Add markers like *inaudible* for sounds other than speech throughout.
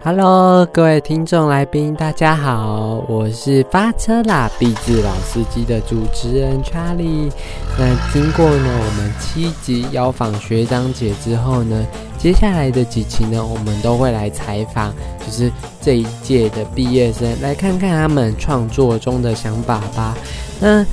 Hello，各位听众来宾，大家好，我是发车啦，毕志老司机的主持人 Charlie。那经过呢我们七集邀访学长姐之后呢，接下来的几期呢，我们都会来采访，就是这一届的毕业生，来看看他们创作中的想法吧。那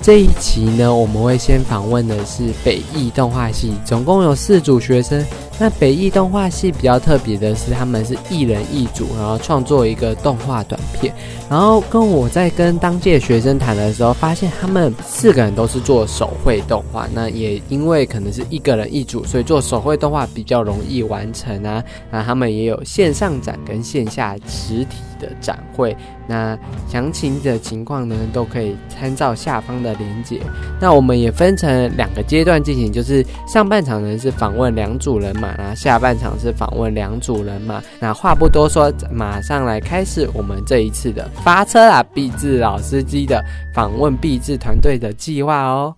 这一期呢，我们会先访问的是北艺动画系，总共有四组学生。那北艺动画系比较特别的是，他们是一人一组，然后创作一个动画短片。然后跟我在跟当届学生谈的时候，发现他们四个人都是做手绘动画。那也因为可能是一个人一组，所以做手绘动画比较容易完成啊。那他们也有线上展跟线下实体的展会。那详情的情况呢，都可以参照下方的链接。那我们也分成两个阶段进行，就是上半场呢是访问两组人马。那下半场是访问两组人嘛？那话不多说，马上来开始我们这一次的发车啦！毕志老司机的访问毕志团队的计划哦。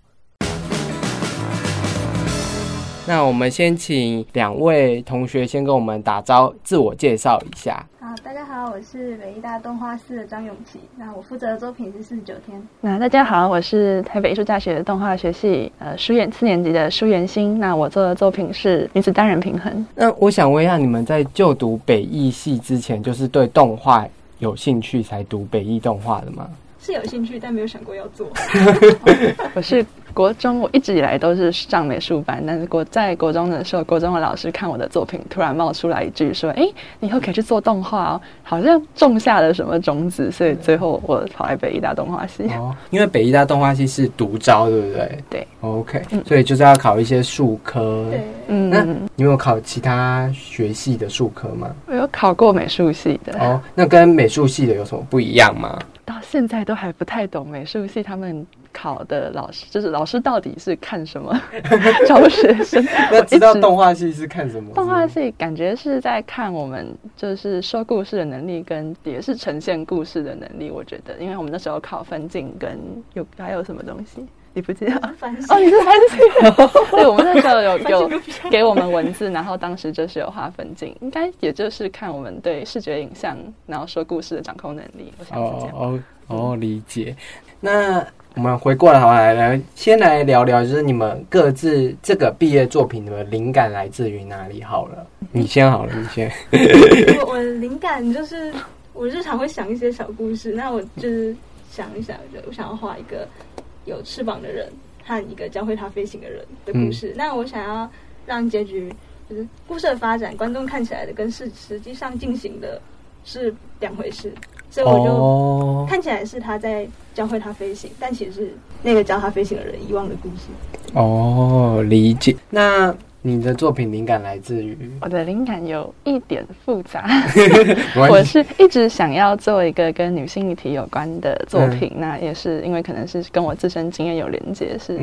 那我们先请两位同学先跟我们打招自我介绍一下。好，大家好，我是北艺大动画系的张永琪。那我负责的作品是《四十九天》。那大家好，我是台北艺术大学的动画学系呃书院四年级的舒元星。那我做的作品是女子单人平衡。那我想问一下，你们在就读北艺系之前，就是对动画有兴趣才读北艺动画的吗？是有兴趣，但没有想过要做。*laughs* *laughs* 我是。国中我一直以来都是上美术班，但是国在国中的时候，国中的老师看我的作品，突然冒出来一句说：“哎，你以后可以去做动画哦。”好像种下了什么种子，所以最后我跑来北医大动画系。哦，*laughs* 因为北医大动画系是独招，对不对？对。OK，所以就是要考一些术科。对。嗯，那你有考其他学系的术科吗？我有考过美术系的。哦，那跟美术系的有什么不一样吗？到现在都还不太懂美术系他们。考的老师就是老师，到底是看什么 *laughs* 招学生？*laughs* 那知道动画系是看什么？动画系感觉是在看我们就是说故事的能力，跟也是呈现故事的能力。我觉得，因为我们那时候考分镜，跟有还有什么东西，你不记得？哦，你是分镜？*laughs* 对，我们那时候有 *laughs* 有给我们文字，然后当时就是有画分镜，应该也就是看我们对视觉影像，然后说故事的掌控能力。我想是这样。哦哦，理解。那。我们回过来，好来来，先来聊聊，就是你们各自这个毕业作品的灵感来自于哪里？好了，你先好了，你先。*laughs* 我我灵感就是我日常会想一些小故事，那我就是想一想，就我想要画一个有翅膀的人和一个教会他飞行的人的故事。那我想要让结局就是故事的发展，观众看起来的跟是实际上进行的是两回事。所以我就看起来是他在教会他飞行，但其实是那个教他飞行的人遗忘的故事。哦，理解。那你的作品灵感来自于？我的灵感有一点复杂，*laughs* 我是一直想要做一个跟女性议题有关的作品，那也是因为可能是跟我自身经验有连接，是。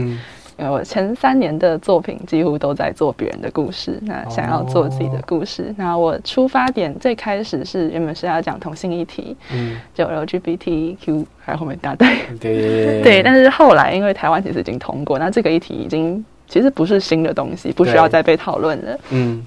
因为我前三年的作品几乎都在做别人的故事，那想要做自己的故事。那我出发点最开始是原本是要讲同性议题，嗯，就 LGBTQ 还有后面一大堆，对 *laughs* 对。但是后来因为台湾其实已经通过，那这个议题已经其实不是新的东西，不需要再被讨论了，嗯。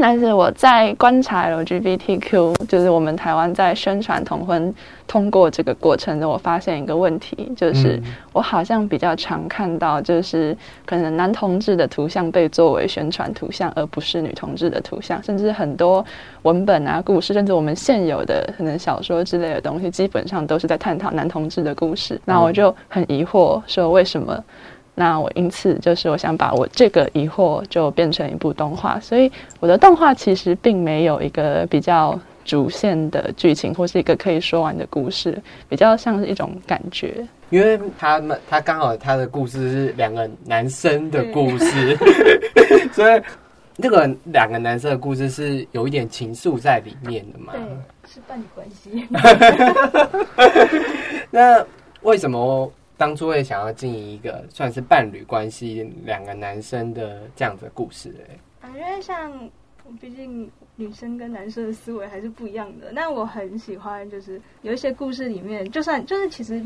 但是我在观察 LGBTQ，就是我们台湾在宣传同婚通过这个过程中，我发现一个问题，就是我好像比较常看到，就是可能男同志的图像被作为宣传图像，而不是女同志的图像，甚至很多文本啊、故事，甚至我们现有的可能小说之类的东西，基本上都是在探讨男同志的故事。那我就很疑惑，说为什么？那我因此就是我想把我这个疑惑就变成一部动画，所以我的动画其实并没有一个比较主线的剧情或是一个可以说完的故事，比较像是一种感觉。因为他们他刚好他的故事是两个男生的故事，*laughs* 所以那个两个男生的故事是有一点情愫在里面的嘛？对，是伴侣关系。*laughs* 那为什么？当初会想要经营一个算是伴侣关系，两个男生的这样的故事哎。啊，因为像毕竟女生跟男生的思维还是不一样的。那我很喜欢，就是有一些故事里面，就算就是其实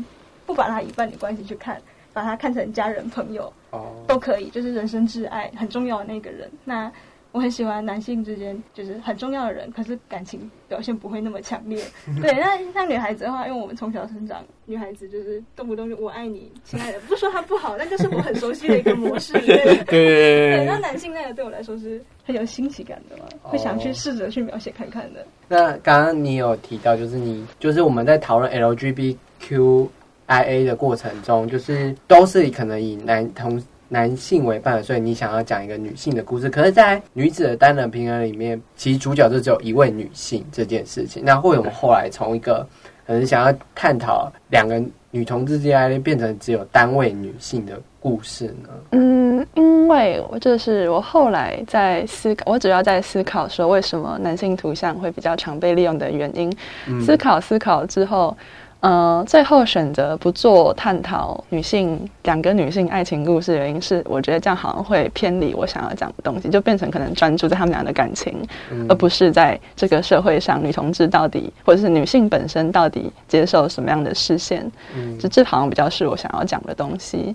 不把它以伴侣关系去看，把它看成家人、朋友哦都可以，就是人生挚爱很重要的那个人。那我很喜欢男性之间就是很重要的人，可是感情表现不会那么强烈。对，那像女孩子的话，因为我们从小成长，女孩子就是动不动就我爱你，亲爱的，不说他不好，但就是我很熟悉的一个模式。*laughs* 对对。那男性那个对我来说是很有新奇感的嘛，会想去试着去描写看看的。那刚刚你有提到，就是你就是我们在讨论 LGBTQIA 的过程中，就是都是可能以男同。男性为伴，所以你想要讲一个女性的故事。可是，在女子的单人平衡里面，其实主角就只有一位女性这件事情。那会我们后来从一个可能想要探讨两个女同志之间，变成只有单位女性的故事呢？嗯，因为我就是我后来在思考，我主要在思考说为什么男性图像会比较常被利用的原因。思考思考之后。呃，最后选择不做探讨女性两个女性爱情故事，原因是我觉得这样好像会偏离我想要讲的东西，就变成可能专注在他们俩的感情，而不是在这个社会上女同志到底或者是女性本身到底接受什么样的视线，就这好像比较是我想要讲的东西。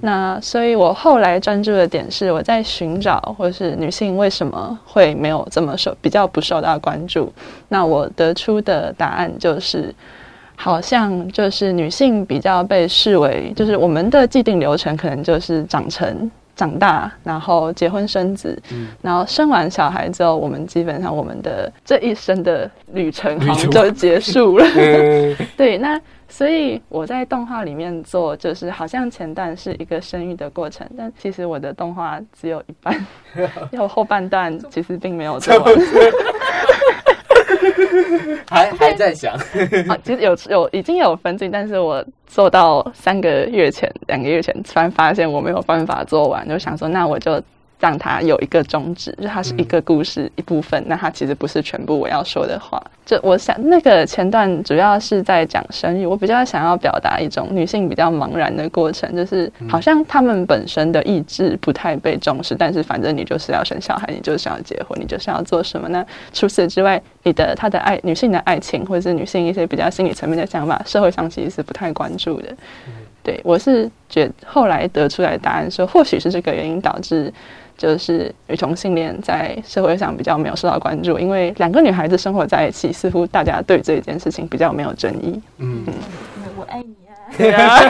那所以我后来专注的点是我在寻找，或者是女性为什么会没有这么受比较不受到关注。那我得出的答案就是。好像就是女性比较被视为，就是我们的既定流程可能就是长成、长大，然后结婚生子，然后生完小孩之后，我们基本上我们的这一生的旅程好像就结束了。*laughs* 对，那所以我在动画里面做，就是好像前段是一个生育的过程，但其实我的动画只有一半，*laughs* 有后半段其实并没有做完。*laughs* 还还在想 *laughs* 啊，其实有有已经有分镜，但是我做到三个月前、两个月前，突然发现我没有办法做完，就想说那我就。让它有一个终止，就它是一个故事一部分，那它其实不是全部我要说的话。就我想，那个前段主要是在讲生育，我比较想要表达一种女性比较茫然的过程，就是好像她们本身的意志不太被重视，但是反正你就是要生小孩，你就是要结婚，你就是要做什么那？除此之外，你的她的爱，女性的爱情，或者是女性一些比较心理层面的想法，社会上其实是不太关注的。对我是觉后来得出来的答案说，或许是这个原因导致。就是女同性恋在社会上比较没有受到关注，因为两个女孩子生活在一起，似乎大家对这件事情比较没有争议。嗯，我爱你啊，对啊，是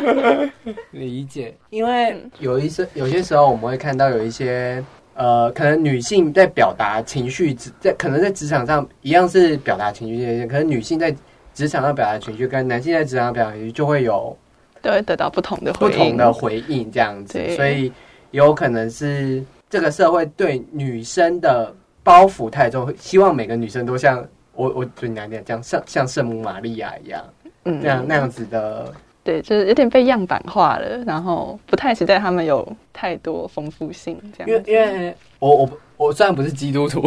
不是？理解，因为有一些有些时候我们会看到有一些呃，可能女性在表达情绪，在可能在职场上一样是表达情绪，可能女性在职场上表达情绪，跟男性在职场上表达情绪就会有。都会得到不同的不同的回应，这样子，所以有可能是这个社会对女生的包袱太重，希望每个女生都像我，我对你来讲，像像圣母玛利亚一样，嗯，那样那样子的。对，就是有点被样板化了，然后不太期待他们有太多丰富性这样。因为因为我我我虽然不是基督徒，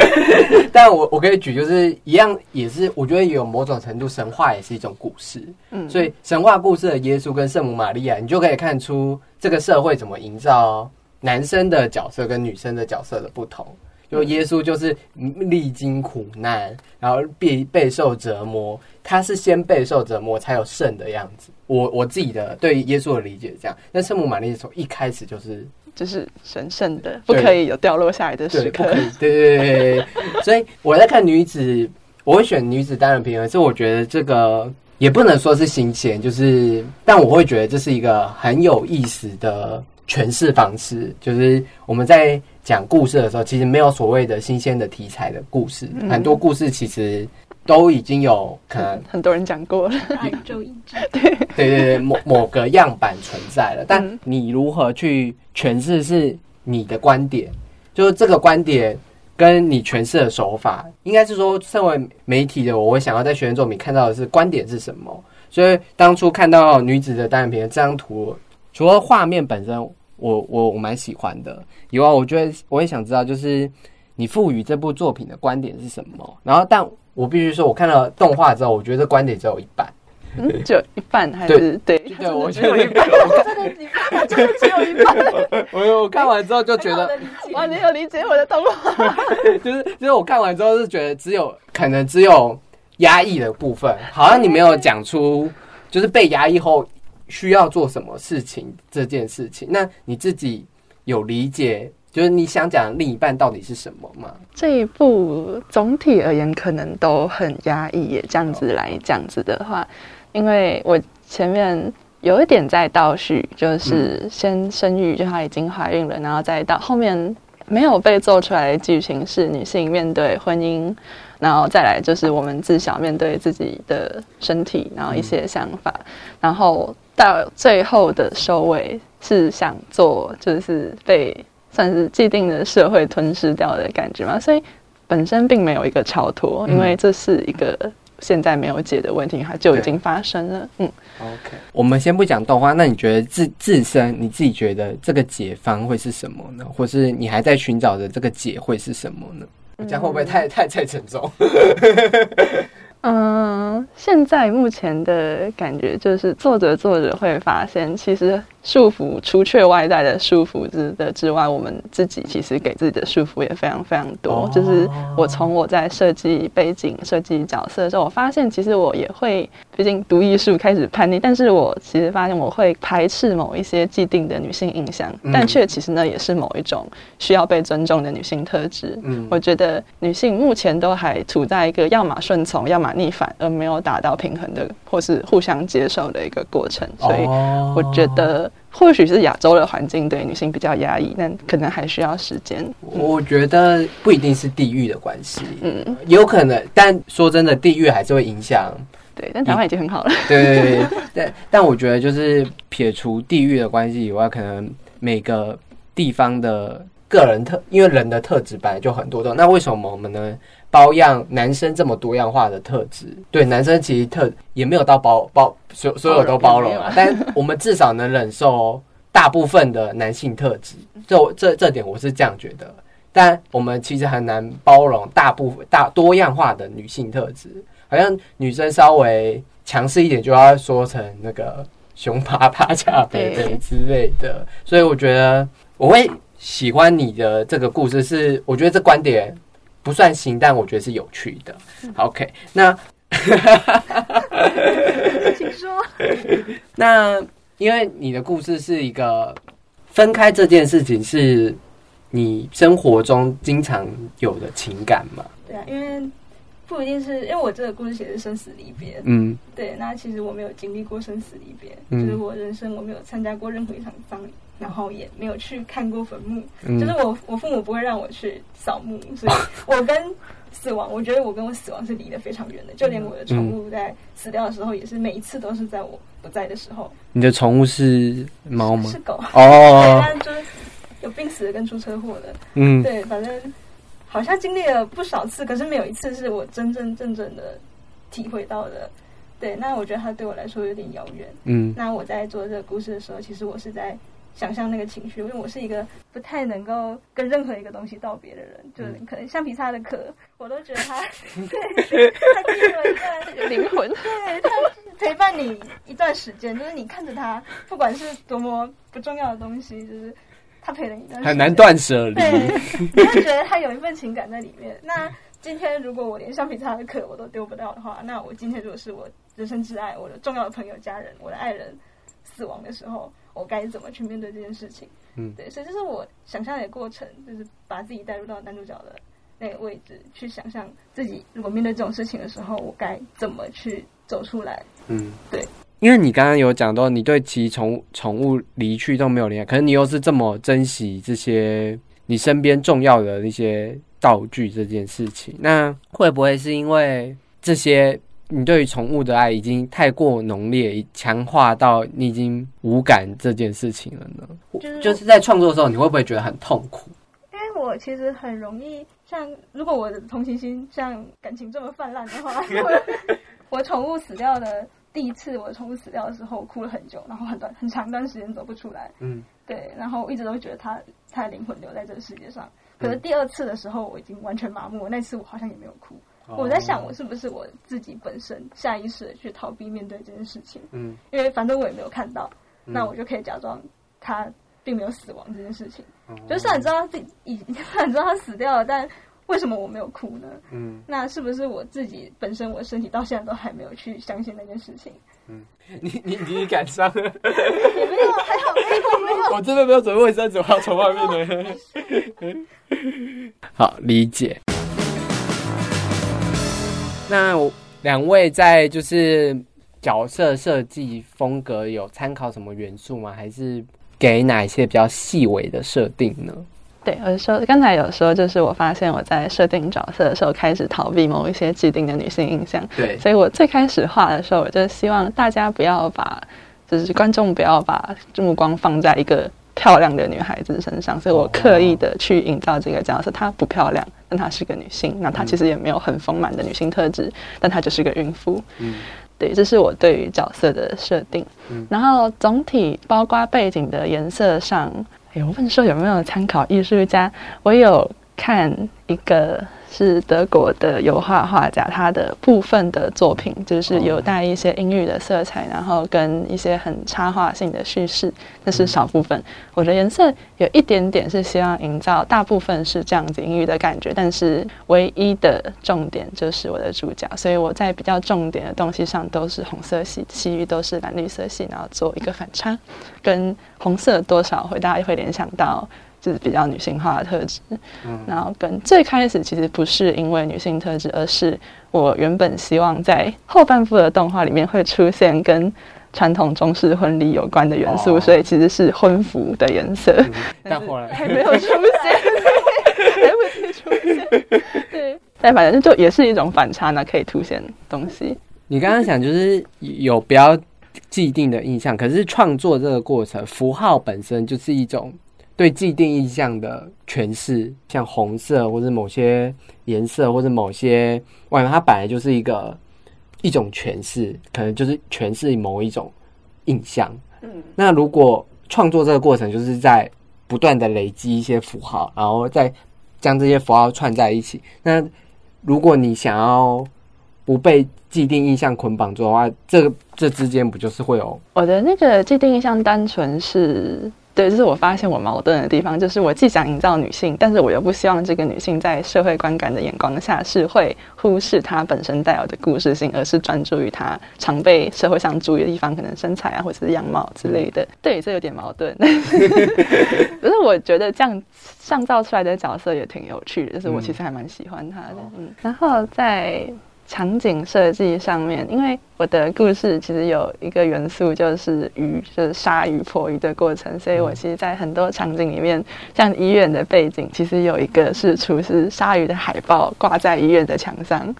*laughs* 但我我可以举，就是一样也是，我觉得有某种程度神话也是一种故事。嗯，所以神话故事的耶稣跟圣母玛利亚，你就可以看出这个社会怎么营造男生的角色跟女生的角色的不同。就耶稣就是历经苦难，然后被备受折磨，他是先备受折磨才有圣的样子。我我自己的对耶稣的理解这样，但圣母玛利亚从一开始就是就是神圣的，不可以有掉落下来的时刻。对对对对，所以我在看女子，我会选女子单人平衡，是我觉得这个也不能说是新鲜，就是但我会觉得这是一个很有意思的诠释方式，就是我们在。讲故事的时候，其实没有所谓的新鲜的题材的故事，很多故事其实都已经有可能很多人讲过了，*laughs* 对对对对，某某个样板存在了，但你如何去诠释是你的观点，就是这个观点跟你诠释的手法，应该是说，身为媒体的我，会想要在学生作品看到的是观点是什么。所以当初看到女子的单眼皮这张图，除了画面本身。我我我蛮喜欢的，以外，我觉得我也想知道，就是你赋予这部作品的观点是什么。然后，但我必须说，我看了动画之后，我觉得观点只有一半，嗯，只有一半还是对对，我觉得一半，真的一半，真的只有一半。*laughs* 我我看完之后就觉得，哇，你有理解我的动画？*laughs* 就是就是我看完之后是觉得只有可能只有压抑的部分，好像你没有讲出，就是被压抑后。需要做什么事情这件事情，那你自己有理解，就是你想讲另一半到底是什么吗？这一部总体而言可能都很压抑，耶。这样子来这样子的话，因为我前面有一点在倒叙，就是先生育，就她已经怀孕了，然后再到后面没有被做出来的剧情是女性面对婚姻，然后再来就是我们自小面对自己的身体，然后一些想法，然后到最后的收尾。是想做，就是被算是既定的社会吞噬掉的感觉嘛？所以本身并没有一个超脱，因为这是一个现在没有解的问题，它就已经发生了。嗯，OK，我们先不讲动画，那你觉得自自身你自己觉得这个解方会是什么呢？或是你还在寻找的这个解会是什么呢？这样会不会太太太沉重？嗯，现在目前的感觉就是做着做着会发现，其实。束缚，除却外在的束缚之的之外，我们自己其实给自己的束缚也非常非常多。就是我从我在设计背景、设计角色的时候，我发现其实我也会，毕竟读艺术开始叛逆，但是我其实发现我会排斥某一些既定的女性印象，但却其实呢也是某一种需要被尊重的女性特质。嗯，我觉得女性目前都还处在一个要么顺从，要么逆反，而没有达到平衡的或是互相接受的一个过程。所以我觉得。或许是亚洲的环境对女性比较压抑，但可能还需要时间。我觉得不一定是地域的关系，嗯，有可能。但说真的，地域还是会影响。对，但台湾已经很好了。对对对对。但我觉得，就是撇除地域的关系以外，可能每个地方的个人特，因为人的特质本来就很多种。那为什么我们呢？包样男生这么多样化的特质，对男生其实特也没有到包包所所有都包容啊，但我们至少能忍受大部分的男性特质，这这这点我是这样觉得。但我们其实很难包容大部分大多样化的女性特质，好像女生稍微强势一点就要说成那个熊趴趴恰北北之类的，所以我觉得我会喜欢你的这个故事，是我觉得这观点。不算新，但我觉得是有趣的。OK，那，*laughs* 请说。*laughs* 那因为你的故事是一个分开这件事情，是你生活中经常有的情感嘛？对啊，因为不一定是因为我这个故事写的是生死离别。嗯，对。那其实我没有经历过生死离别，就是我人生我没有参加过任何一场葬礼。然后也没有去看过坟墓，就是我我父母不会让我去扫墓，所以我跟死亡，我觉得我跟我死亡是离得非常远的。就连我的宠物在死掉的时候，也是每一次都是在我不在的时候。你的宠物是猫吗？是狗哦，但就是有病死的跟出车祸的。嗯，对，反正好像经历了不少次，可是没有一次是我真真正正的体会到的。对，那我觉得它对我来说有点遥远。嗯，那我在做这个故事的时候，其实我是在。想象那个情绪，因为我是一个不太能够跟任何一个东西道别的人，就是可能橡皮擦的壳，我都觉得它，*laughs* 对，它给我一段灵魂，对，它陪伴你一段时间，就是你看着它，不管是多么不重要的东西，就是它陪了你一段，很难断舍离，对，*laughs* 你会觉得他有一份情感在里面。那今天如果我连橡皮擦的壳我都丢不到的话，那我今天如果是我人生挚爱、我的重要的朋友、家人、我的爱人死亡的时候。我该怎么去面对这件事情？嗯，对，所以这是我想象的过程，就是把自己带入到男主角的那个位置，去想象自己如果面对这种事情的时候，我该怎么去走出来？嗯，对。因为你刚刚有讲到，你对其宠宠物离去都没有联，可是你又是这么珍惜这些你身边重要的那些道具这件事情，那会不会是因为这些？你对于宠物的爱已经太过浓烈，强化到你已经无感这件事情了呢？就是就是在创作的时候，你会不会觉得很痛苦？因为我其实很容易，像如果我的同情心像感情这么泛滥的话，*laughs* 我宠物死掉的第一次，我的宠物死掉的时候，我哭了很久，然后很短很长一段时间走不出来。嗯，对，然后我一直都觉得它它的灵魂留在这个世界上。可是第二次的时候，我已经完全麻木，那次我好像也没有哭。我在想，我是不是我自己本身下意识的去逃避面对这件事情？嗯，因为反正我也没有看到，那我就可以假装他并没有死亡这件事情。就算你知道自己已，*laughs* 虽然知道他死掉了，但为什么我没有哭呢？嗯，那是不是我自己本身我身体到现在都还没有去相信那件事情？嗯，你 *laughs* 你你感伤了？也没有，还好没有没有。*laughs* 我这边没有准备卫生纸，我要从外面的。*laughs* 好，理解。那两位在就是角色设计风格有参考什么元素吗？还是给哪一些比较细微的设定呢？对，我说刚才有说，就是我发现我在设定角色的时候开始逃避某一些既定的女性印象。对，所以我最开始画的时候，我就希望大家不要把，就是观众不要把目光放在一个。漂亮的女孩子身上，所以我刻意的去营造这个角色。她不漂亮，但她是个女性。那她其实也没有很丰满的女性特质，但她就是个孕妇。嗯，对，这是我对于角色的设定。嗯，然后总体包括背景的颜色上，有，问说有没有参考艺术家？我有看一个。是德国的油画画家，他的部分的作品就是有带一些阴郁的色彩，然后跟一些很插画性的叙事，那是少部分。我的颜色有一点点是希望营造，大部分是这样子阴郁的感觉，但是唯一的重点就是我的主角，所以我在比较重点的东西上都是红色系，其余都是蓝绿色系，然后做一个反差，跟红色多少会大家会联想到。就是比较女性化的特质，然后跟最开始其实不是因为女性特质，而是我原本希望在后半部的动画里面会出现跟传统中式婚礼有关的元素，所以其实是婚服的颜色，但后来。还没有出现，还没出现，对，但反正就也是一种反差呢，可以凸显东西。你刚刚想就是有比较既定的印象，可是创作这个过程，符号本身就是一种。对既定印象的诠释，像红色或者某些颜色或者某些外面，它本来就是一个一种诠释，可能就是诠释某一种印象。嗯，那如果创作这个过程就是在不断的累积一些符号，然后再将这些符号串在一起，那如果你想要不被既定印象捆绑住的话，这个这之间不就是会有我的那个既定印象单纯是。对，这是我发现我矛盾的地方，就是我既想营造女性，但是我又不希望这个女性在社会观感的眼光下是会忽视她本身带有的故事性，而是专注于她常被社会上注意的地方，可能身材啊，或者是样貌之类的。对，这有点矛盾。*laughs* 可是我觉得这样上造出来的角色也挺有趣的，就是我其实还蛮喜欢她的。嗯，然后在。场景设计上面，因为我的故事其实有一个元素就是鱼，就是鲨鱼破鱼的过程，所以我其实，在很多场景里面，像医院的背景，其实有一个是厨师鲨鱼的海报挂在医院的墙上，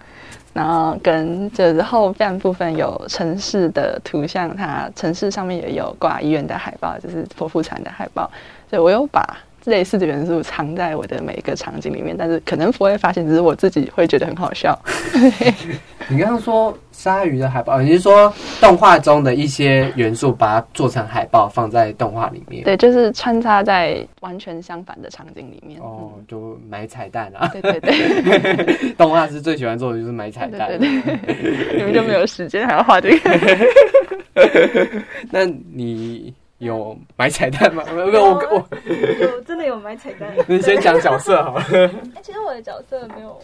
然后跟就是后半部分有城市的图像，它城市上面也有挂医院的海报，就是剖腹产的海报，所以我有把。类似的元素藏在我的每一个场景里面，但是可能不会发现，只是我自己会觉得很好笑。*laughs* 你刚刚说鲨鱼的海报，你是说动画中的一些元素，把它做成海报放在动画里面？对，就是穿插在完全相反的场景里面。哦，就买彩蛋啊！对对对，*laughs* 动画是最喜欢做的就是买彩蛋。对对，你们就没有时间还要画这个？*laughs* 那你？有买彩蛋吗？没有，我我有真的有买彩蛋。*laughs* 你先讲角色好了。*laughs* 哎，其实我的角色没有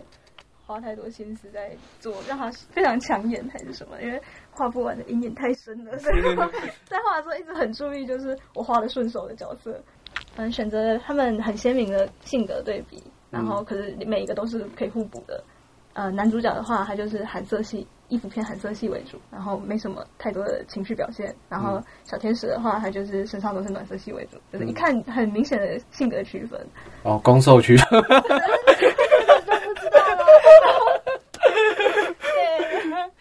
花太多心思在做，让他非常抢眼还是什么？因为画不完的阴影太深了，所 *laughs* 以在画的时候一直很注意，就是我画的顺手的角色。嗯，选择他们很鲜明的性格对比，然后可是每一个都是可以互补的。呃，男主角的话，他就是寒色系。衣服偏寒色系为主，然后没什么太多的情绪表现。然后小天使的话，他就是身上都是暖色系为主，就是一看很明显的性格区分。哦，攻受区分。就不知道了。对。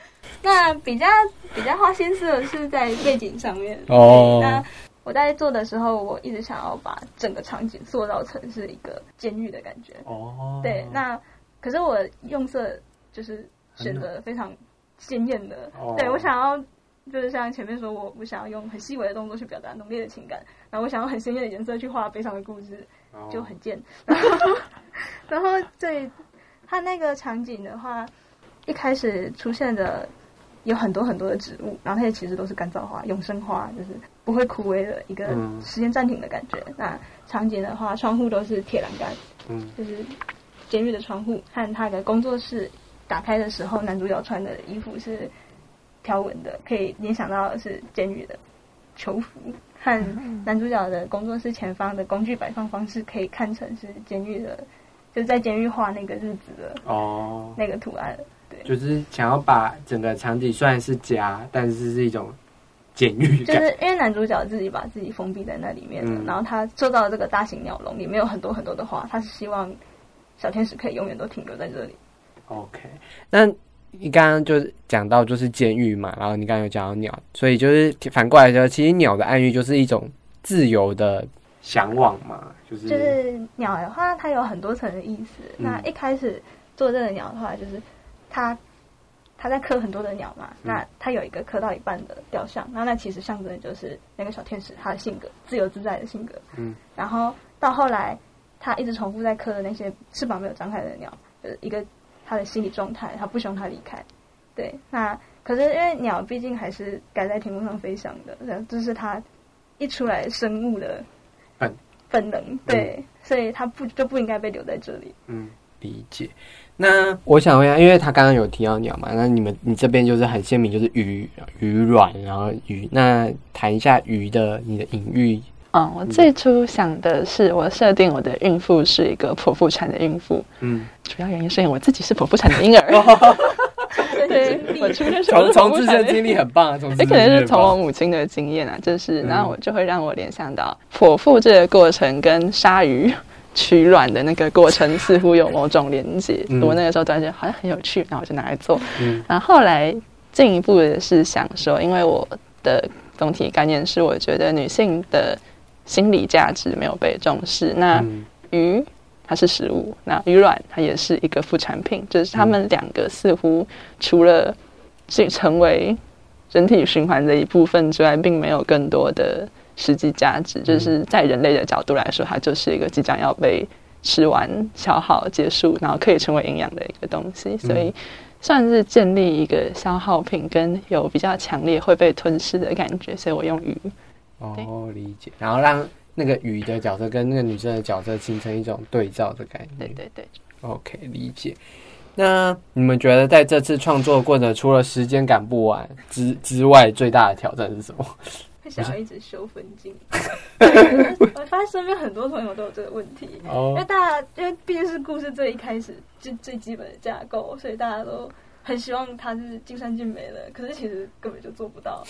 那比较比较花心思的是在背景上面。哦。那我在做的时候，我一直想要把整个场景塑造成是一个监狱的感觉。哦。对，那可是我用色就是选择非常。鲜艳的，对我想要就是像前面说，我我想要用很细微的动作去表达浓烈的情感，然后我想要很鲜艳的颜色去画悲伤的故事，就很贱。*laughs* 然后，然后对他那个场景的话，一开始出现的有很多很多的植物，然后那些其实都是干燥花、永生花，就是不会枯萎的一个时间暂停的感觉。那场景的话，窗户都是铁栏杆，嗯，就是监狱的窗户和他的工作室打开的时候，男主角穿的衣服是条纹的，可以联想到是监狱的囚服。和男主角的工作室前方的工具摆放方式，可以看成是监狱的，就是在监狱画那个日子的哦，那个图案。对，就是想要把整个场景虽然是家，但是是一种监狱就是因为男主角自己把自己封闭在那里面了，然后他做到这个大型鸟笼里面有很多很多的花，他是希望小天使可以永远都停留在这里。OK，那。你刚刚就是讲到就是监狱嘛，然后你刚刚有讲到鸟，所以就是反过来说，其实鸟的暗喻就是一种自由的向往嘛，就是就是鸟的话，它有很多层的意思。那一开始做这个鸟的话，就是它它在刻很多的鸟嘛，那它有一个刻到一半的雕像，那那其实象征的就是那个小天使他的性格，自由自在的性格。嗯，然后到后来，他一直重复在刻的那些翅膀没有张开的鸟，就是一个。他的心理状态，他不希望他离开。对，那可是因为鸟毕竟还是敢在天空上飞翔的，这是它一出来生物的本本能。对，所以它不就不应该被留在这里。嗯，理解。那我想问一下，因为他刚刚有提到鸟嘛，那你们你这边就是很鲜明，就是鱼鱼卵，然后鱼。那谈一下鱼的你的隐喻。嗯，我最初想的是，我设定我的孕妇是一个剖腹产的孕妇。嗯，主要原因是因为我自己是剖腹产的婴儿。*laughs* 对，我出生从从自身经历很棒也可能是从我母亲的经验啊，就是，然后我就会让我联想到剖腹这个过程跟鲨鱼取卵的那个过程似乎有某种连接。我那个时候突然觉好像很有趣，然后我就拿来做。嗯然后后来进一步的是想说，因为我的总体概念是，我觉得女性的。心理价值没有被重视。那鱼它是食物，那鱼卵它也是一个副产品，就是它们两个似乎除了是成为人体循环的一部分之外，并没有更多的实际价值。就是在人类的角度来说，它就是一个即将要被吃完、消耗、结束，然后可以成为营养的一个东西。所以算是建立一个消耗品，跟有比较强烈会被吞噬的感觉。所以我用鱼。哦，理解。然后让那个鱼的角色跟那个女生的角色形成一种对照的概念。对对对，OK，理解。那你们觉得在这次创作过程，除了时间赶不完之之外，最大的挑战是什么？*laughs* 会想要一直修分镜。*laughs* 我发现身边很多朋友都有这个问题，因为大家因为毕竟是故事最一开始就最基本的架构，所以大家都很希望它是尽善尽美的。可是其实根本就做不到。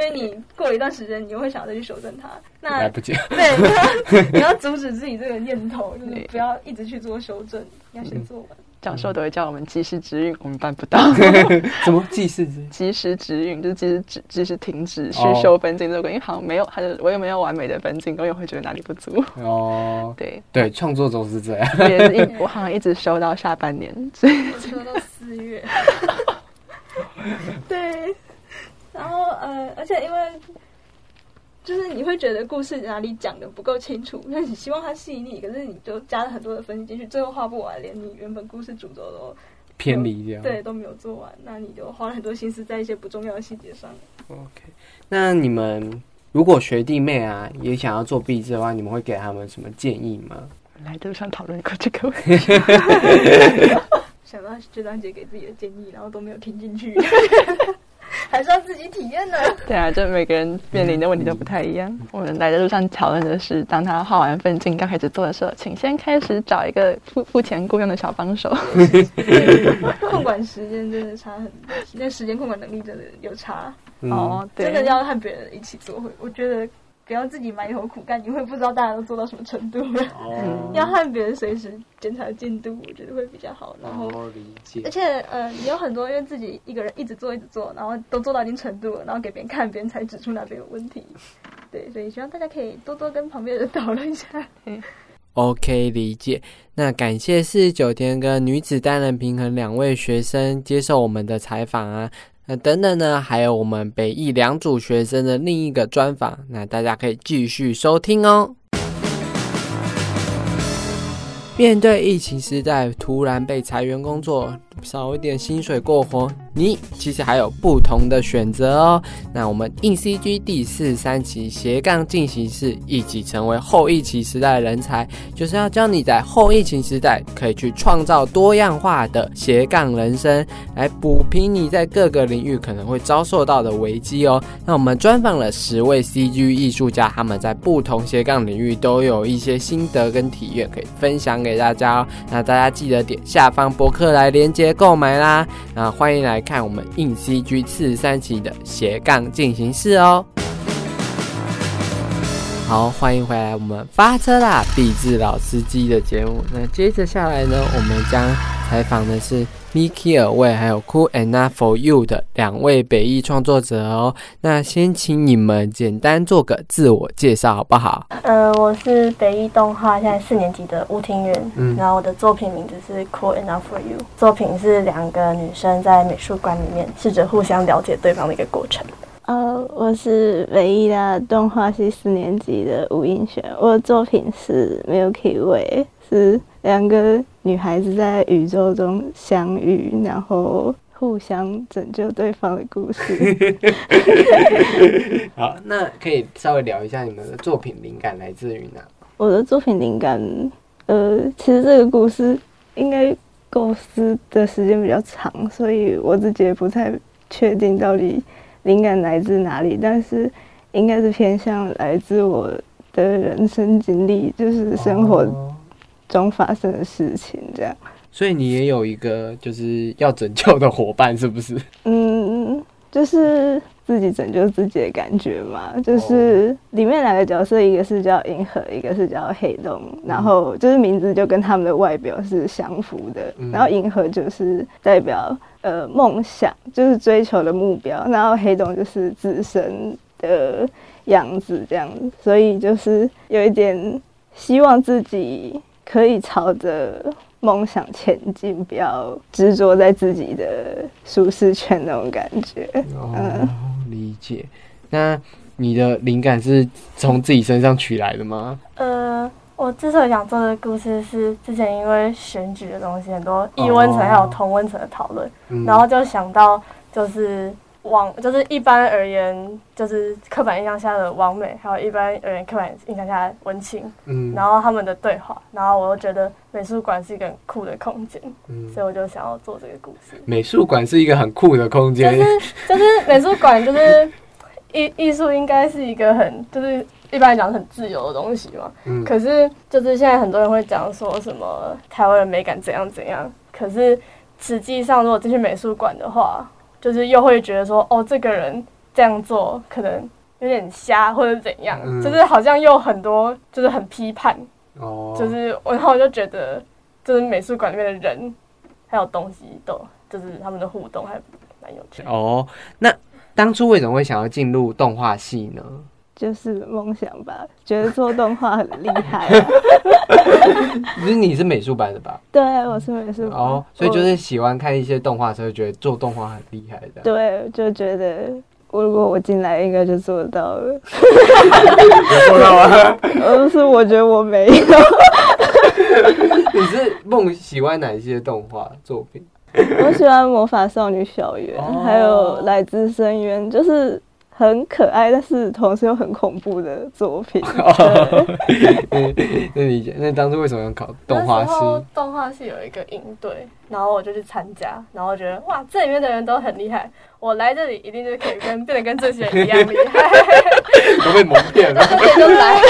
因为你过了一段时间，你又会想再去修正它，那来不及。*laughs* 对，你要 *laughs* 你要阻止自己这个念头，就是不要一直去做修正，要先做完。教授都会叫我们及时止运，我们办不到。*laughs* 什么及时止？及时止运就是及时止，及时停止去修分镜这个，因为好像没有，他就我也没有完美的分镜，我也会觉得哪里不足。哦，对对，创作总是这样。我好像一直修到下半年，所以修到四月。对。然后呃，而且因为就是你会觉得故事哪里讲的不够清楚，那你希望它细腻，可是你就加了很多的分析进去，最后画不完，连你原本故事主轴都偏离掉，对，都没有做完，那你就花了很多心思在一些不重要的细节上。OK，那你们如果学弟妹啊也想要做壁纸的话，你们会给他们什么建议吗？来都上讨论过这个问题，*laughs* *laughs* 想到这张姐给自己的建议，然后都没有听进去。还是要自己体验呢。*laughs* 对啊，就每个人面临的问题都不太一样。我们来的路上讨论的是，当他画完分镜刚开始做的时候，请先开始找一个付付钱雇佣的小帮手。*laughs* 控管时间真的差很，那时间控管能力真的有差。哦，真的要和别人一起做，会我觉得。不要自己埋头苦干，你会不知道大家都做到什么程度。哦，要和别人随时检查进度，我觉得会比较好。然后理解。而且呃，你有很多因为自己一个人一直做一直做，然后都做到一定程度了，然后给别人看，别人才指出哪边有问题。对，所以希望大家可以多多跟旁边人讨论一下。*laughs* OK，理解。那感谢四十九天跟女子单人平衡两位学生接受我们的采访啊。那等等呢，还有我们北艺两组学生的另一个专访，那大家可以继续收听哦。面对疫情时代，突然被裁员工作，少一点薪水过活，你其实还有不同的选择哦。那我们硬 CG 第四三期斜杠进行式，一起成为后疫情时代的人才，就是要教你在后疫情时代可以去创造多样化的斜杠人生，来补平你在各个领域可能会遭受到的危机哦。那我们专访了十位 CG 艺术家，他们在不同斜杠领域都有一些心得跟体验可以分享给大家哦。那大家记得点下方博客来连接购买啦。那欢迎来。看我们硬 CG 四十三期的斜杠进行式哦。好，欢迎回来，我们发车啦，毕志老司机的节目。那接着下来呢，我们将采访的是。Miki 尔卫还有 Cool Enough for You 的两位北艺创作者哦，那先请你们简单做个自我介绍好不好？呃，我是北艺动画现在四年级的吴庭元，嗯，然后我的作品名字是 Cool Enough for You，作品是两个女生在美术馆里面试着互相了解对方的一个过程。呃，我是北艺的动画系四年级的吴映璇，我的作品是 Milky Way，是两个。女孩子在宇宙中相遇，然后互相拯救对方的故事。*laughs* 好，那可以稍微聊一下你们的作品灵感来自于哪？我的作品灵感，呃，其实这个故事应该构思的时间比较长，所以我自己也不太确定到底灵感来自哪里，但是应该是偏向来自我的人生经历，就是生活。中发生的事情，这样，所以你也有一个就是要拯救的伙伴，是不是？嗯，就是自己拯救自己的感觉嘛。就是里面两个角色，一个是叫银河，一个是叫黑洞，然后就是名字就跟他们的外表是相符的。然后银河就是代表呃梦想，就是追求的目标，然后黑洞就是自身的样子，这样子。所以就是有一点希望自己。可以朝着梦想前进，不要执着在自己的舒适圈那种感觉。哦，理解。那你的灵感是从自己身上取来的吗？呃，我之所以想做的故事是之前因为选举的东西很多异温层还有同温层的讨论，然后就想到就是。网就是一般而言，就是刻板印象下的王美，还有一般而言刻板印象下的文青。嗯，然后他们的对话，然后我又觉得美术馆是一个很酷的空间，嗯，所以我就想要做这个故事。美术馆是一个很酷的空间，就是就是 *laughs* 美术馆就是艺艺术应该是一个很就是一般来讲很自由的东西嘛。嗯，可是就是现在很多人会讲说什么台湾的美感怎样怎样，可是实际上如果进去美术馆的话。就是又会觉得说，哦，这个人这样做可能有点瞎，或者怎样，就是好像又很多，就是很批判。哦，就是我，然后我就觉得，就是美术馆里面的人还有东西，都就是他们的互动还蛮有趣的。哦，那当初为什么会想要进入动画系呢？就是梦想吧，觉得做动画很厉害。其实你是美术班的吧？对，我是美术班。哦，所以就是喜欢看一些动画，所以觉得做动画很厉害的。对，就觉得如果我进来，应该就做到了。*laughs* 做到吗？*laughs* 呃，是我觉得我没有。*laughs* 你是梦喜欢哪一些动画作品？我喜欢《魔法少女小圆》，还有《来自深渊》，就是。很可爱，但是同时又很恐怖的作品。*laughs* 那你那当初为什么要考动画系？动画系有一个营队，然后我就去参加，然后觉得哇，这里面的人都很厉害，我来这里一定就可以跟变得跟这些人一样厉害。*laughs* 都被蒙骗了。*laughs* 就来。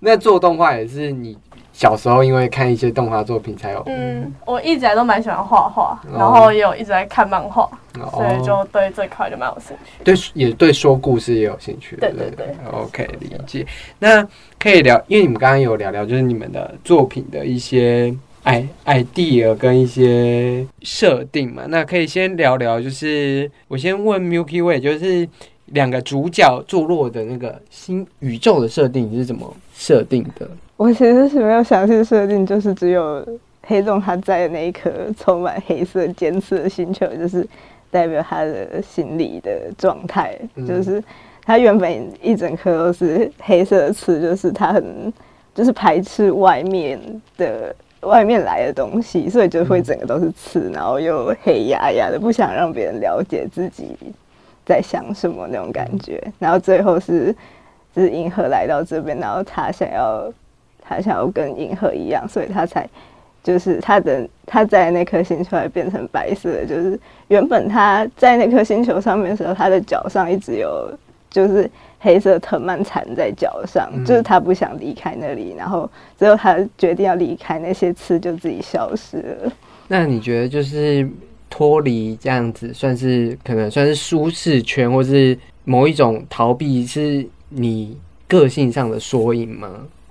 那做动画也是你。小时候因为看一些动画作品才有。嗯，我一直来都蛮喜欢画画，然后也有一直在看漫画，所以就对这块就蛮有兴趣。对，也对说故事也有兴趣。对对对。OK，理解。那可以聊，因为你们刚刚有聊聊，就是你们的作品的一些 i idea 跟一些设定嘛。那可以先聊聊，就是我先问 Milky Way，就是两个主角坐落的那个新宇宙的设定是怎么设定的？我其实是没有详细设定，就是只有黑洞它在的那一颗充满黑色尖刺的星球，就是代表他的心理的状态。就是他原本一整颗都是黑色的刺，就是他很就是排斥外面的外面来的东西，所以就会整个都是刺，然后又黑压压的，不想让别人了解自己在想什么那种感觉。然后最后是，就是银河来到这边，然后他想要，他想要跟银河一样，所以他才就是他的他在那颗星球还变成白色的，就是原本他在那颗星球上面的时候，他的脚上一直有就是。黑色藤蔓缠在脚上，就是他不想离开那里，然后最后他决定要离开，那些刺就自己消失了。那你觉得就是脱离这样子，算是可能算是舒适圈，或是某一种逃避，是你个性上的缩影吗？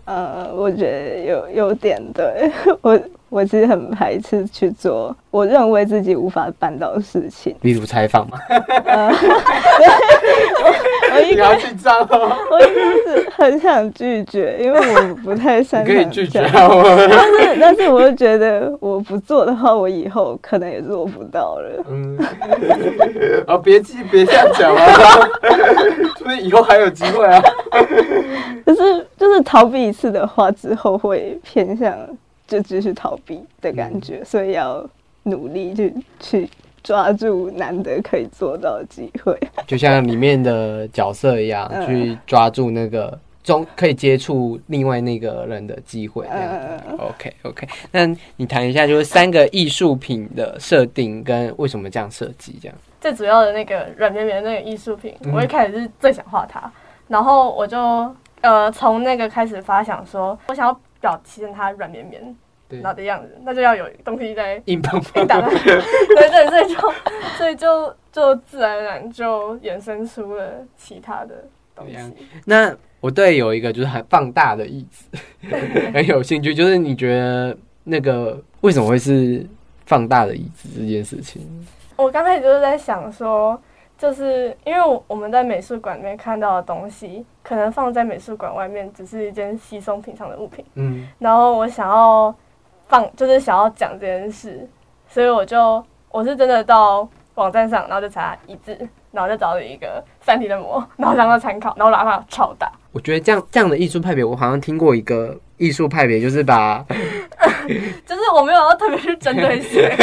呃，我觉得有有点对我。我其实很排斥去做我认为自己无法办到的事情，例如采访嘛。*laughs* *laughs* 我一开始紧张哦，*laughs* 我一开始很想拒绝，因为我不太擅长。可以拒绝但是但是，我又觉得我不做的话，我以后可能也做不到了。嗯。啊，别急，别这样讲啊！是不是以后还有机会啊？就是就是逃避一次的话，之后会偏向。就只是逃避的感觉，所以要努力去去抓住难得可以做到的机会，就像里面的角色一样，去抓住那个中可以接触另外那个人的机会。OK OK，那你谈一下，就是三个艺术品的设定跟为什么这样设计？这样最主要的那个软绵绵那个艺术品，我一开始是最想画它，然后我就呃从那个开始发想说，我想要。表现它软绵绵然后的样子，那就要有东西在硬邦邦，对 *laughs* 对，所以就所以就就自然而然就衍生出了其他的东西。那我对有一个就是很放大的椅子很有兴趣，就是你觉得那个为什么会是放大的椅子这件事情？我刚开始就是在想说。就是因为我们在美术馆里面看到的东西，可能放在美术馆外面只是一件稀松平常的物品。嗯，然后我想要放，就是想要讲这件事，所以我就我是真的到网站上，然后就查一字，然后就找了一个三体的模，然后当做参考，然后喇叭超大。我觉得这样这样的艺术派别，我好像听过一个艺术派别，就是把 *laughs* *laughs* 就是我没有要特别去针对谁。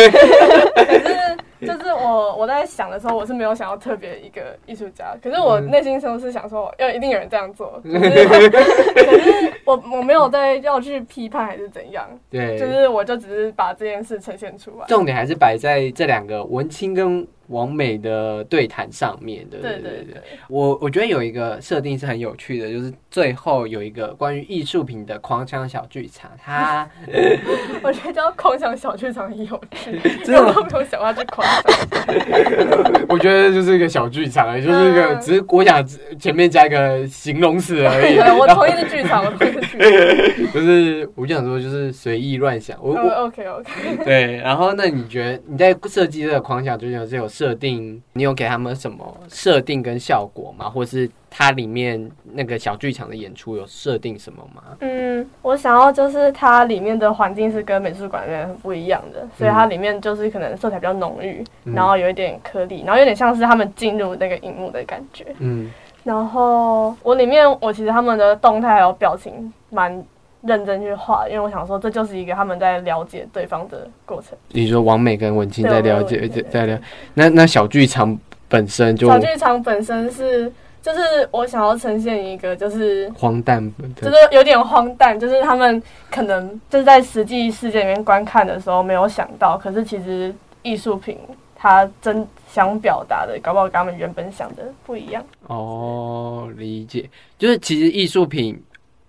就是我我在想的时候，我是没有想要特别一个艺术家，可是我内心深处是想说，要一定有人这样做，*laughs* 可是我我没有在要去批判还是怎样，对，就是我就只是把这件事呈现出来，重点还是摆在这两个文青跟。完美的对谈上面的，对对对，我我觉得有一个设定是很有趣的，就是最后有一个关于艺术品的狂想小剧场，它 *laughs* 我觉得叫狂想小剧场很有趣，*laughs* 真的都没有想到这狂想，我觉得就是一个小剧场，就是一个只是我想前面加一个形容词而已。我同意的剧场，我同意的剧场，*laughs* 就是我就想说就是随意乱想，我我 OK OK，对，然后那你觉得你在设计这个狂想剧场是有？设定，你有给他们什么设定跟效果吗？或是它里面那个小剧场的演出有设定什么吗？嗯，我想要就是它里面的环境是跟美术馆里面很不一样的，所以它里面就是可能色彩比较浓郁，然后有一点颗粒，然后有点像是他们进入那个荧幕的感觉。嗯，然后我里面我其实他们的动态还有表情蛮。认真去画，因为我想说，这就是一个他们在了解对方的过程。你说王美跟文清在了解，在了那那小剧场本身就小剧场本身是，就是我想要呈现一个就是荒诞，就是有点荒诞，就是他们可能就是在实际世界里面观看的时候没有想到，可是其实艺术品它真想表达的，搞不好跟他们原本想的不一样。哦，理解，就是其实艺术品。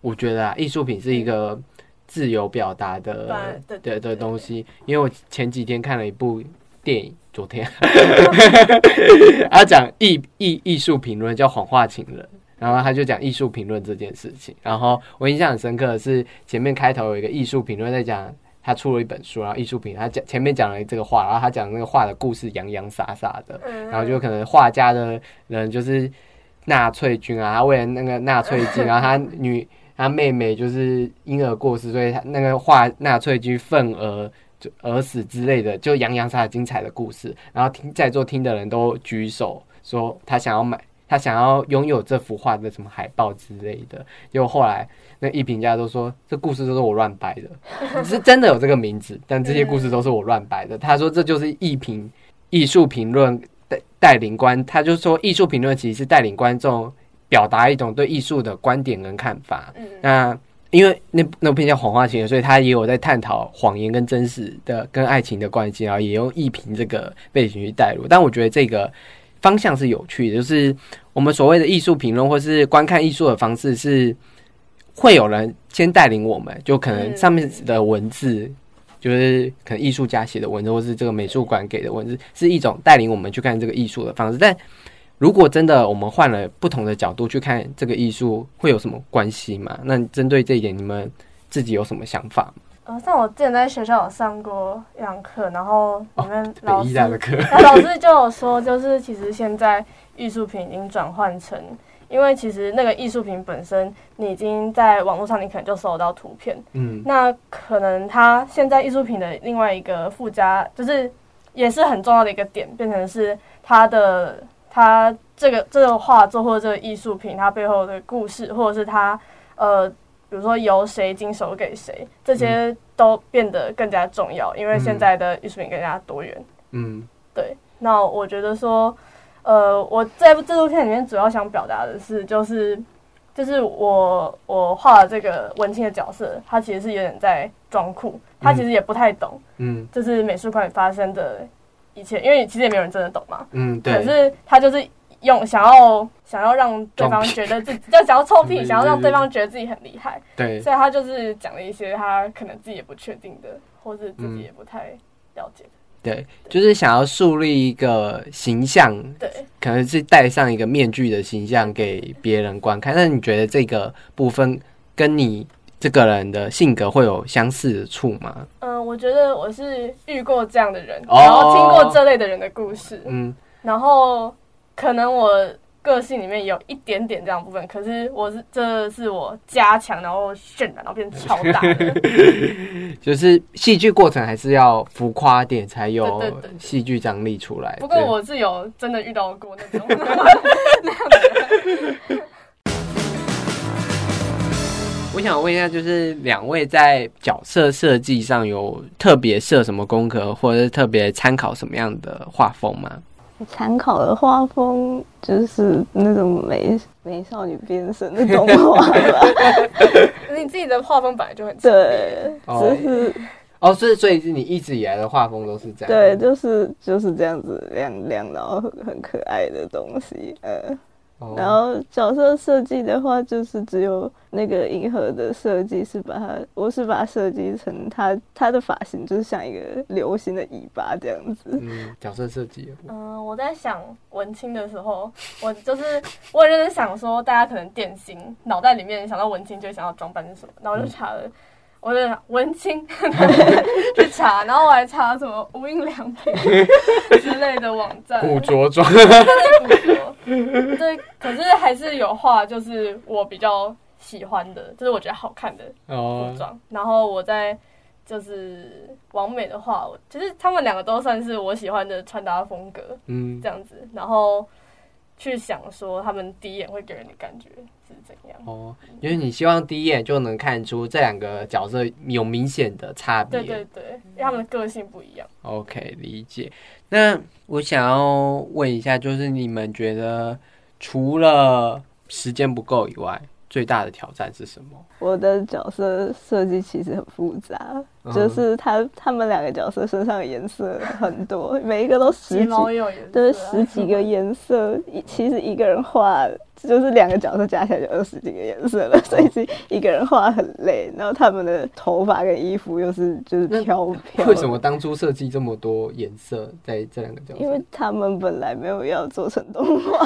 我觉得啊，艺术品是一个自由表达的的的东西。因为我前几天看了一部电影，昨天，*laughs* 他讲艺艺艺术评论叫《谎话情人》，然后他就讲艺术评论这件事情。然后我印象很深刻的是，前面开头有一个艺术评论在讲，他出了一本书，然后艺术品他讲前面讲了这个画，然后他讲那个画的故事洋洋洒洒的，然后就可能画家的人就是纳粹军啊，他为了那个纳粹军，*laughs* 然后他女。他妹妹就是婴儿过世，所以他那个画纳粹军愤而就而死之类的，就洋洋洒洒精彩的故事。然后听在座听的人都举手说他想要买，他想要拥有这幅画的什么海报之类的。结果后来那艺评家都说，这故事都是我乱掰的，*laughs* 是真的有这个名字，但这些故事都是我乱掰的。他说这就是艺评艺术评论带带领观，他就说艺术评论其实是带领观众表达一种对艺术的观点跟看法。那因为那那部片叫《谎话情人》，所以他也有在探讨谎言跟真实的、跟爱情的关系，然后也用艺评这个背景去带入。但我觉得这个方向是有趣的，就是我们所谓的艺术评论或是观看艺术的方式，是会有人先带领我们，就可能上面的文字，就是可能艺术家写的文字，或是这个美术馆给的文字，是一种带领我们去看这个艺术的方式，但。如果真的我们换了不同的角度去看这个艺术，会有什么关系吗？那针对这一点，你们自己有什么想法？呃，像我之前在学校有上过一堂课，然后你们老师的课，老师 *laughs* 就有说，就是其实现在艺术品已经转换成，因为其实那个艺术品本身，你已经在网络上，你可能就搜得到图片，嗯，那可能它现在艺术品的另外一个附加，就是也是很重要的一个点，变成是它的。它这个这个画作或者这个艺术品，它背后的故事，或者是它呃，比如说由谁经手给谁，这些都变得更加重要，因为现在的艺术品更加多元。嗯，对。那我觉得说，呃，我在这部片里面主要想表达的是，就是就是我我画的这个文青的角色，他其实是有点在装酷，他其实也不太懂，嗯，就是美术馆里发生的。以前，因为其实也没有人真的懂嘛。嗯，对。可是他就是用想要想要让对方觉得自己，*laughs* 就想要臭屁，想要让对方觉得自己很厉害。对。所以他就是讲了一些他可能自己也不确定的，或是自己也不太了解的。对，就是想要树立一个形象。对。可能是戴上一个面具的形象给别人观看。那你觉得这个部分跟你？这个人的性格会有相似的处吗？嗯，我觉得我是遇过这样的人，然后听过这类的人的故事，嗯，然后可能我个性里面有一点点这样部分，可是我是这是我加强，然后渲染，然后变超大。*laughs* 就是戏剧过程还是要浮夸点才有戏剧张力出来。不过我是有真的遇到过那种。*laughs* *laughs* 我想问一下，就是两位在角色设计上有特别设什么功课，或者是特别参考什么样的画风吗？参考的画风就是那种美美少女变身的动 *laughs* 画吧。*laughs* 你自己的画风本来就很对，就是哦，所以所以是你一直以来的画风都是这样，对，就是就是这样子亮亮然后很可爱的东西，呃。然后角色设计的话，就是只有那个银河的设计是把它，我是把它设计成它它的发型就是像一个流行的尾巴这样子。嗯，角色设计。嗯，我在想文青的时候，我就是我也认真想说，大家可能典型脑袋里面想到文青就想要装扮什么，然后就查了。我的文青 *laughs* 去查，然后我还查什么无印良品之类的网站，古着装，对，可是还是有画，就是我比较喜欢的，就是我觉得好看的服装。然后我在就是王美的话，其实他们两个都算是我喜欢的穿搭风格，嗯，这样子。然后去想说，他们第一眼会给人的感觉。是怎样哦？因为你希望第一眼就能看出这两个角色有明显的差别，对对对，因为他们的个性不一样。OK，理解。那我想要问一下，就是你们觉得除了时间不够以外，最大的挑战是什么？我的角色设计其实很复杂，就是他他们两个角色身上的颜色很多，每一个都十几，对，十几个颜色。其实一个人画。就是两个角色加起来就二十几个颜色了，所以是一个人画很累。然后他们的头发跟衣服又是就是飘飘。为什么当初设计这么多颜色在这两个角色？因为他们本来没有要做成动画，*laughs*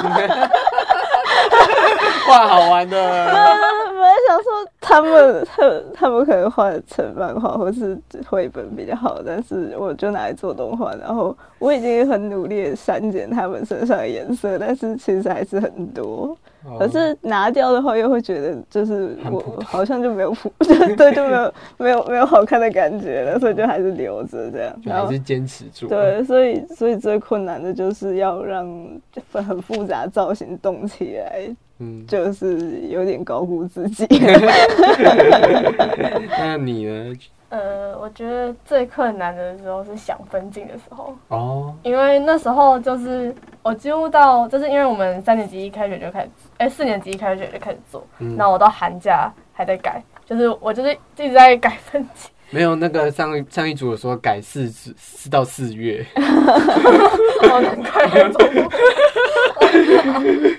画好玩的。*laughs* 本来想说，他们他他们可能画成漫画或是绘本比较好，但是我就拿来做动画。然后我已经很努力的删减他们身上的颜色，但是其实还是很多。可是拿掉的话，又会觉得就是我好像就没有谱，*laughs* 对，就没有没有没有好看的感觉了，所以就还是留着这样。还是坚持住。对，所以所以最困难的就是要让很复杂造型动起来。嗯，就是有点高估自己。*laughs* *laughs* 那你呢？呃，我觉得最困难的时候是想分镜的时候。哦。因为那时候就是我几乎到，就是因为我们三年级一开学就开始，哎，四年级一开学就开始做。嗯。那我到寒假还在改，就是我就是一直在改分镜。*laughs* 没有那个上上一组说改四四四到四月。好难改。*laughs*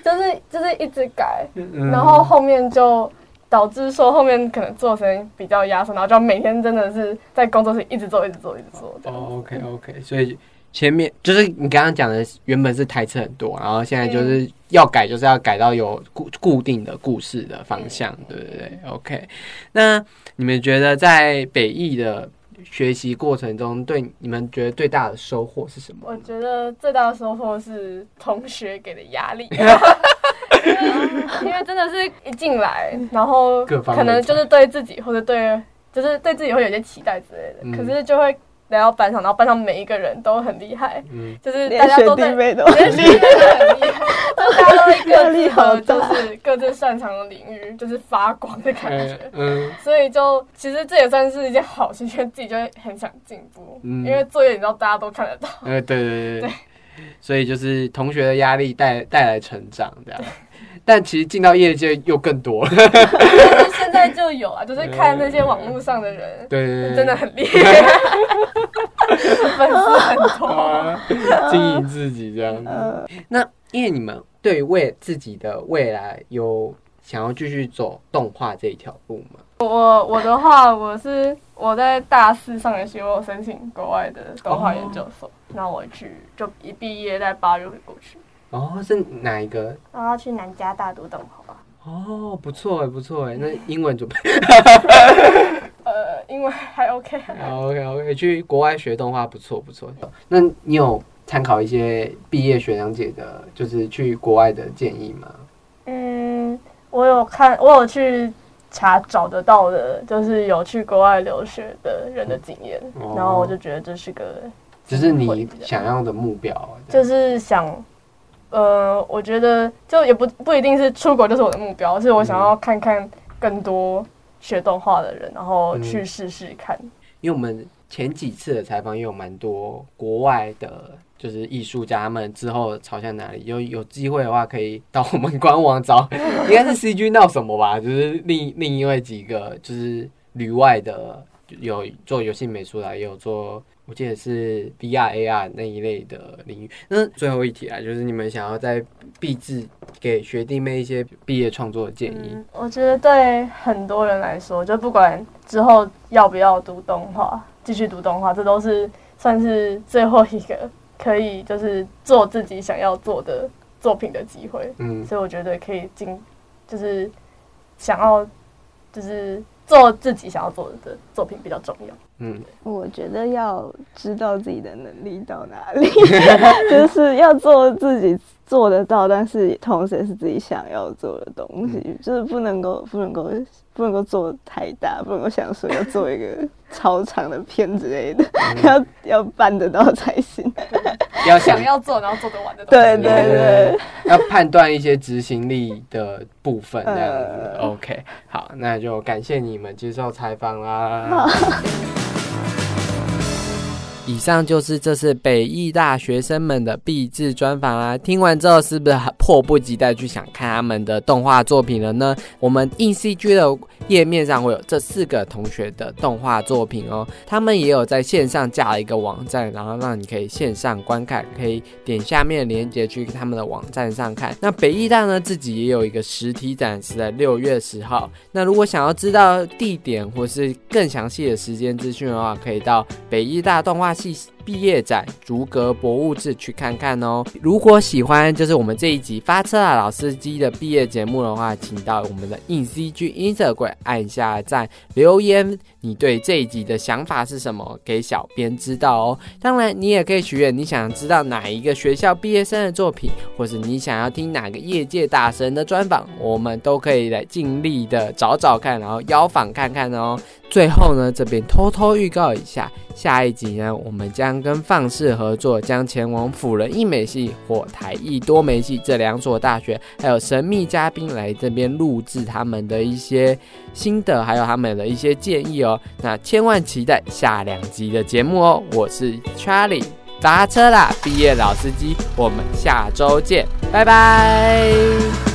就是就是一直改，然后后面就导致说后面可能做成比较压缩，然后就每天真的是在工作室一直做，一直做，一直做。哦，OK OK，所以前面就是你刚刚讲的，原本是台词很多，然后现在就是要改，就是要改到有固固定的故事的方向，对不对？OK，那你们觉得在北艺的？学习过程中，对你们觉得最大的收获是什么？我觉得最大的收获是同学给的压力，*laughs* 因为真的是一进来，然后可能就是对自己或者对，就是对自己会有些期待之类的，可是就会。来到班上，然后班上每一个人都很厉害，嗯，就是大家都在，连学弟妹都很厉害，大家都各自就是各自擅长的领域，就是发光的感觉，*laughs* 嗯，所以就其实这也算是一件好事，因为自己就会很想进步，嗯，因为作业你知道大家都看得到，哎，对对对。对，所以就是同学的压力带带来成长这样。但其实进到业界又更多，*laughs* 但是现在就有啊，就是看那些网络上的人，对，真的很厉害，粉丝很多，*laughs* 经营自己这样子。那因为你们对为自己的未来有想要继续走动画这一条路吗？我我的话，我是我在大四上学期我申请国外的动画研究所，那我去就一毕业在八月会过去。哦，是哪一个？我要去南加大读动画。哦，不错哎，不错哎，那 *laughs* 英文准备？呃，*laughs* 英文还 OK。OK OK，去国外学动画不错不错。那你有参考一些毕业学长姐的，就是去国外的建议吗？嗯，我有看，我有去查找得到的，就是有去国外留学的人的经验，然后我就觉得这是个，只是你想要的目标，就是想。呃，我觉得就也不不一定是出国就是我的目标，是我想要看看更多学动画的人，然后去试试看。因为我们前几次的采访也有蛮多国外的，就是艺术家们之后朝向哪里，有有机会的话可以到我们官网找，应该是 CG 闹什么吧，就是另另一位几个就是旅外的，有做游戏美术的，也有做。我记得是 V R A R 那一类的领域。那最后一题啊，就是你们想要在毕制给学弟妹一些毕业创作的建议。我觉得对很多人来说，就不管之后要不要读动画，继续读动画，这都是算是最后一个可以就是做自己想要做的作品的机会。嗯，所以我觉得可以进，就是想要就是做自己想要做的作品比较重要。嗯，我觉得要知道自己的能力到哪里，*laughs* 就是要做自己做得到，但是同时也是自己想要做的东西，就是不能够不能够不能够做太大，不能够想说要做一个超长的片之类的，*laughs* 要要办得到才行。*laughs* 要想要做，然后做得完的东西。对对对，*laughs* 要判断一些执行力的部分，这样子。OK，好，那就感谢你们接受采访啦。以上就是这次北艺大学生们的毕制专访啦。听完之后，是不是很迫不及待去想看他们的动画作品了呢？我们硬 CG 的页面上会有这四个同学的动画作品哦。他们也有在线上架了一个网站，然后让你可以线上观看，可以点下面的链接去他们的网站上看。那北艺大呢，自己也有一个实体展，是在六月十号。那如果想要知道地点或是更详细的时间资讯的话，可以到北艺大动画。系毕业展逐格博物志去看看哦。如果喜欢就是我们这一集发车啊老司机的毕业节目的话，请到我们的 In CG Instagram 按下赞留言，你对这一集的想法是什么？给小编知道哦。当然，你也可以许愿，你想知道哪一个学校毕业生的作品，或是你想要听哪个业界大神的专访，我们都可以来尽力的找找看，然后邀访看看哦。最后呢，这边偷偷预告一下，下一集呢，我们将跟放视合作，将前往辅仁艺美系或台艺多媒系这两所大学，还有神秘嘉宾来这边录制他们的一些心得，还有他们的一些建议哦。那千万期待下两集的节目哦！我是 Charlie，搭车啦，毕业老司机，我们下周见，拜拜。